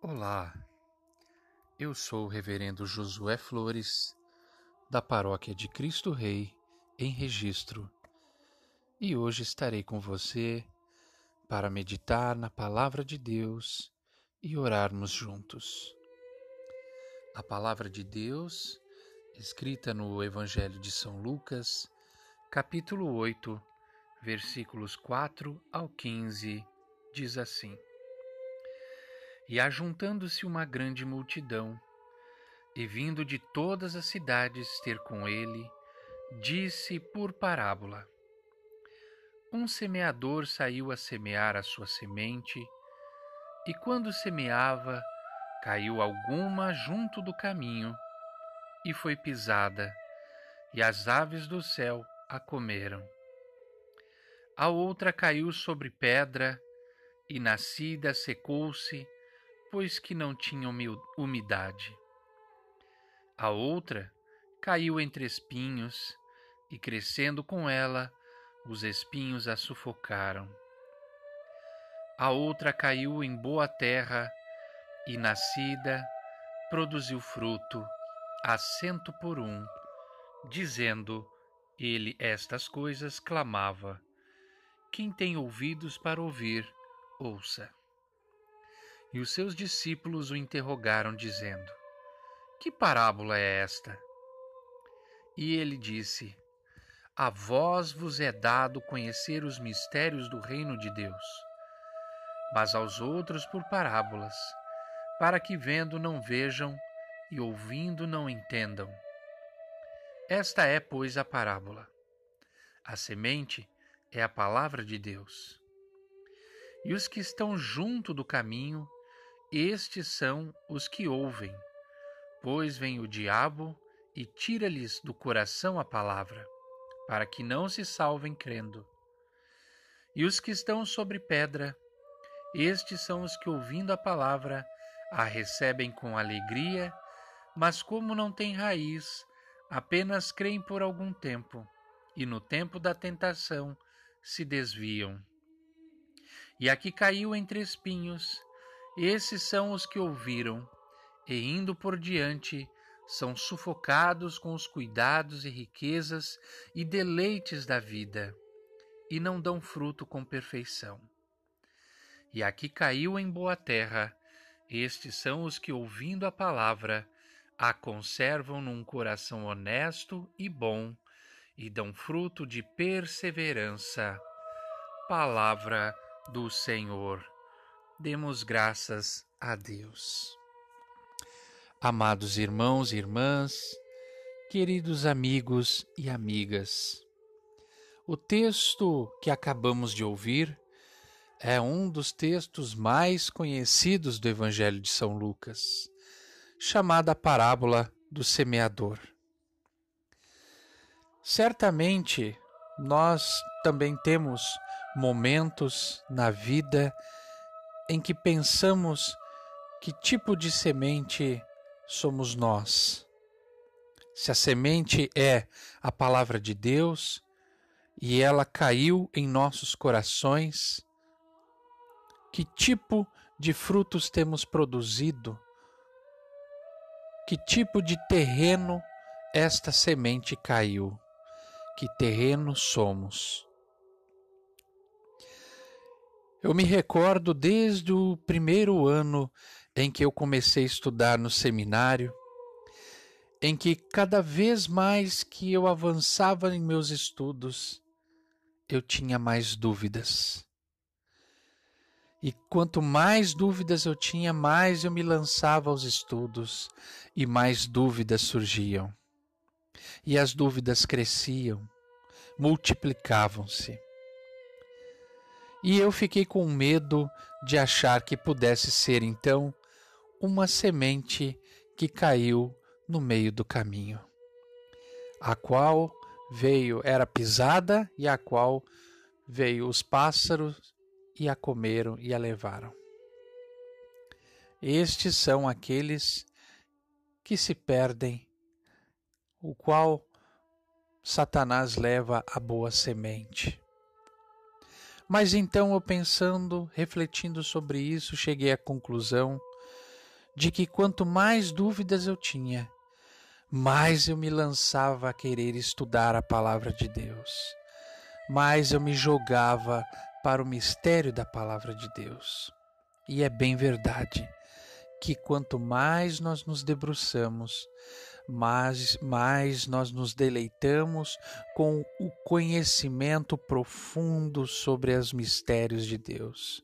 Olá, eu sou o Reverendo Josué Flores, da Paróquia de Cristo Rei, em Registro, e hoje estarei com você para meditar na Palavra de Deus e orarmos juntos. A Palavra de Deus, escrita no Evangelho de São Lucas, capítulo 8, versículos 4 ao 15, diz assim. E ajuntando-se uma grande multidão, e vindo de todas as cidades ter com ele, disse por parábola: Um semeador saiu a semear a sua semente, e quando semeava, caiu alguma junto do caminho, e foi pisada, e as aves do céu a comeram. A outra caiu sobre pedra, e nascida secou-se, pois que não tinha umidade. A outra caiu entre espinhos, e crescendo com ela, os espinhos a sufocaram. A outra caiu em boa terra, e nascida, produziu fruto, a cento por um, dizendo ele estas coisas, clamava: Quem tem ouvidos para ouvir, ouça. E os seus discípulos o interrogaram, dizendo: Que parábola é esta? E ele disse: A vós vos é dado conhecer os mistérios do reino de Deus, mas aos outros por parábolas, para que vendo não vejam e ouvindo não entendam. Esta é, pois, a parábola. A semente é a palavra de Deus. E os que estão junto do caminho estes são os que ouvem, pois vem o diabo e tira-lhes do coração a palavra, para que não se salvem crendo. E os que estão sobre pedra, estes são os que, ouvindo a palavra, a recebem com alegria, mas como não têm raiz, apenas creem por algum tempo, e no tempo da tentação se desviam. E aqui caiu entre espinhos, esses são os que ouviram, e indo por diante, são sufocados com os cuidados e riquezas e deleites da vida, e não dão fruto com perfeição. E aqui caiu em boa terra, estes são os que, ouvindo a palavra, a conservam num coração honesto e bom, e dão fruto de perseverança. Palavra do Senhor. Demos graças a Deus. Amados irmãos e irmãs, queridos amigos e amigas, o texto que acabamos de ouvir é um dos textos mais conhecidos do Evangelho de São Lucas, chamada parábola do semeador. Certamente nós também temos momentos na vida em que pensamos que tipo de semente somos nós. Se a semente é a palavra de Deus e ela caiu em nossos corações, que tipo de frutos temos produzido? Que tipo de terreno esta semente caiu? Que terreno somos? Eu me recordo desde o primeiro ano em que eu comecei a estudar no seminário, em que cada vez mais que eu avançava em meus estudos, eu tinha mais dúvidas. E quanto mais dúvidas eu tinha, mais eu me lançava aos estudos e mais dúvidas surgiam. E as dúvidas cresciam, multiplicavam-se. E eu fiquei com medo de achar que pudesse ser então uma semente que caiu no meio do caminho, a qual veio, era pisada e a qual veio os pássaros e a comeram e a levaram. Estes são aqueles que se perdem, o qual Satanás leva a boa semente. Mas então eu pensando, refletindo sobre isso, cheguei à conclusão de que quanto mais dúvidas eu tinha, mais eu me lançava a querer estudar a palavra de Deus, mais eu me jogava para o mistério da palavra de Deus. E é bem verdade que quanto mais nós nos debruçamos, mais, mais nós nos deleitamos com o conhecimento profundo sobre os mistérios de Deus.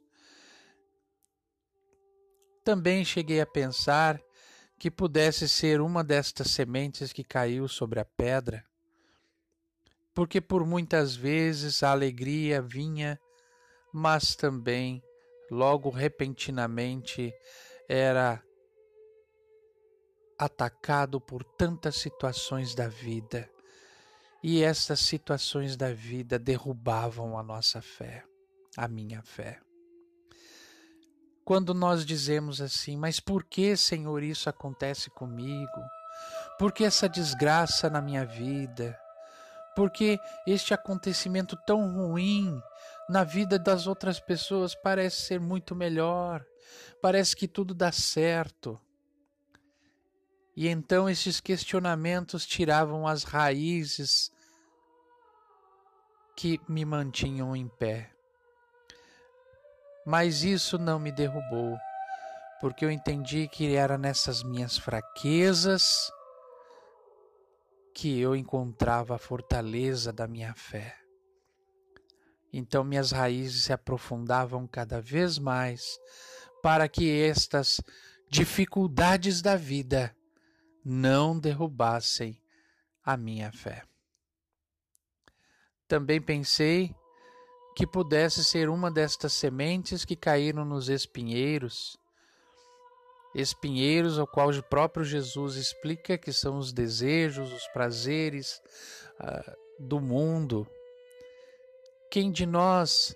Também cheguei a pensar que pudesse ser uma destas sementes que caiu sobre a pedra, porque por muitas vezes a alegria vinha, mas também, logo repentinamente, era atacado por tantas situações da vida, e essas situações da vida derrubavam a nossa fé, a minha fé. Quando nós dizemos assim, mas por que, Senhor, isso acontece comigo? Por que essa desgraça na minha vida? Por que este acontecimento tão ruim na vida das outras pessoas parece ser muito melhor? Parece que tudo dá certo. E então esses questionamentos tiravam as raízes que me mantinham em pé. Mas isso não me derrubou, porque eu entendi que era nessas minhas fraquezas que eu encontrava a fortaleza da minha fé. Então minhas raízes se aprofundavam cada vez mais para que estas dificuldades da vida não derrubassem a minha fé. Também pensei que pudesse ser uma destas sementes que caíram nos espinheiros, espinheiros ao qual o próprio Jesus explica que são os desejos, os prazeres uh, do mundo. Quem de nós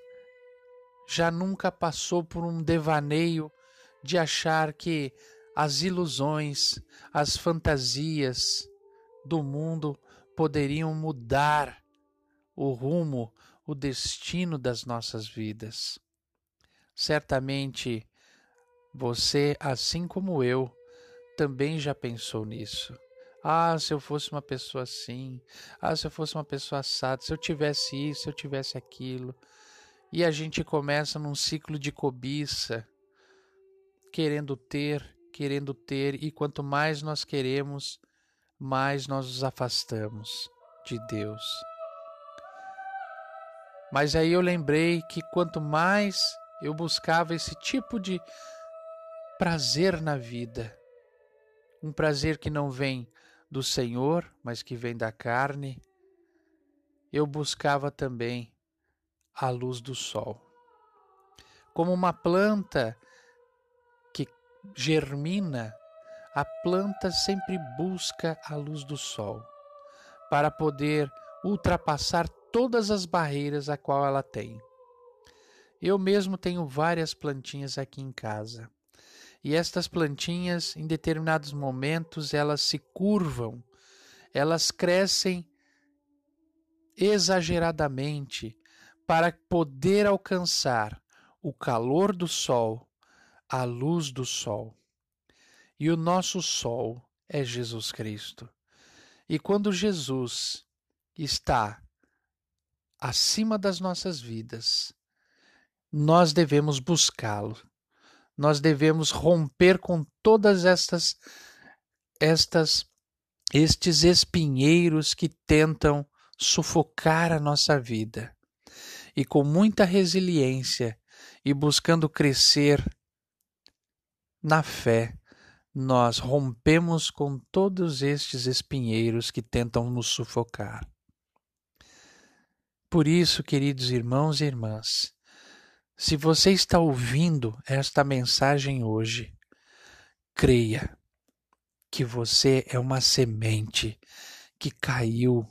já nunca passou por um devaneio de achar que as ilusões, as fantasias do mundo poderiam mudar o rumo o destino das nossas vidas. Certamente você, assim como eu, também já pensou nisso. Ah, se eu fosse uma pessoa assim, ah, se eu fosse uma pessoa assada, se eu tivesse isso, se eu tivesse aquilo. E a gente começa num ciclo de cobiça, querendo ter, querendo ter, e quanto mais nós queremos, mais nós nos afastamos de Deus. Mas aí eu lembrei que quanto mais eu buscava esse tipo de prazer na vida, um prazer que não vem do Senhor, mas que vem da carne, eu buscava também a luz do sol. Como uma planta germina, a planta sempre busca a luz do sol para poder ultrapassar todas as barreiras a qual ela tem. Eu mesmo tenho várias plantinhas aqui em casa. E estas plantinhas, em determinados momentos, elas se curvam, elas crescem exageradamente para poder alcançar o calor do sol, a luz do sol. E o nosso sol é Jesus Cristo. E quando Jesus está acima das nossas vidas, nós devemos buscá-lo. Nós devemos romper com todas estas estas estes espinheiros que tentam sufocar a nossa vida. E com muita resiliência e buscando crescer na fé, nós rompemos com todos estes espinheiros que tentam nos sufocar. Por isso, queridos irmãos e irmãs, se você está ouvindo esta mensagem hoje, creia que você é uma semente que caiu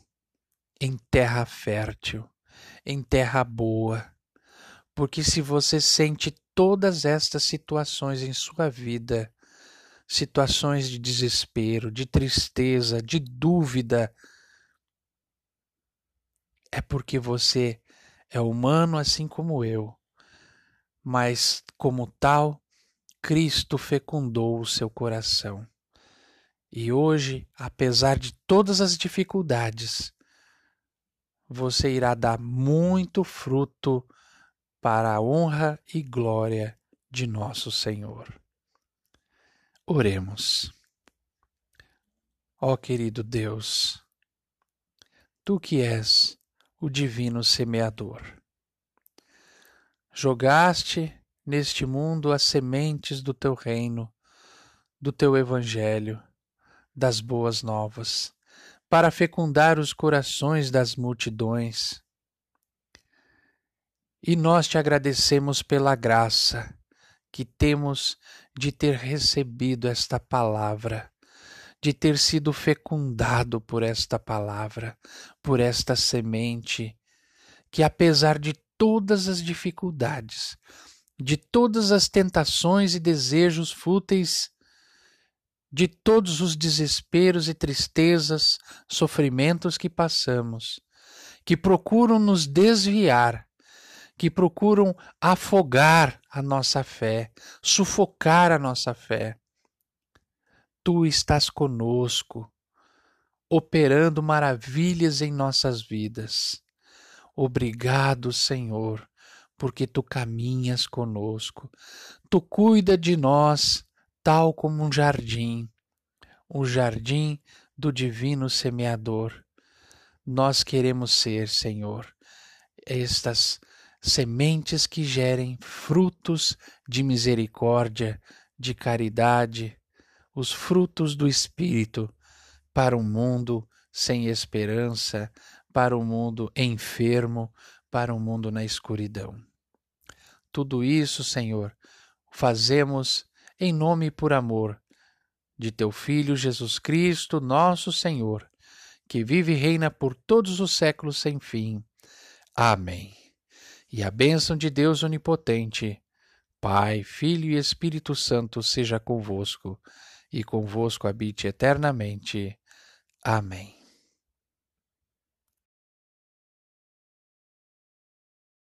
em terra fértil, em terra boa. Porque se você sente todas estas situações em sua vida, situações de desespero, de tristeza, de dúvida, é porque você é humano assim como eu, mas como tal, Cristo fecundou o seu coração. E hoje, apesar de todas as dificuldades, você irá dar muito fruto para a honra e glória de nosso Senhor. Oremos. Ó querido Deus, tu que és o divino semeador, jogaste neste mundo as sementes do teu reino, do teu evangelho, das boas novas, para fecundar os corações das multidões. E nós te agradecemos pela graça que temos de ter recebido esta palavra, de ter sido fecundado por esta palavra, por esta semente, que apesar de todas as dificuldades, de todas as tentações e desejos fúteis, de todos os desesperos e tristezas, sofrimentos que passamos, que procuram nos desviar, que procuram afogar a nossa fé, sufocar a nossa fé. Tu estás conosco, operando maravilhas em nossas vidas. Obrigado, Senhor, porque tu caminhas conosco, tu cuida de nós tal como um jardim, o jardim do divino semeador. Nós queremos ser, Senhor, estas sementes que gerem frutos de misericórdia, de caridade, os frutos do Espírito para um mundo sem esperança, para um mundo enfermo, para um mundo na escuridão. Tudo isso, Senhor, fazemos em nome e por amor de teu Filho Jesus Cristo, nosso Senhor, que vive e reina por todos os séculos sem fim. Amém. E a bênção de Deus Onipotente, Pai, Filho e Espírito Santo seja convosco, e convosco habite eternamente. Amém.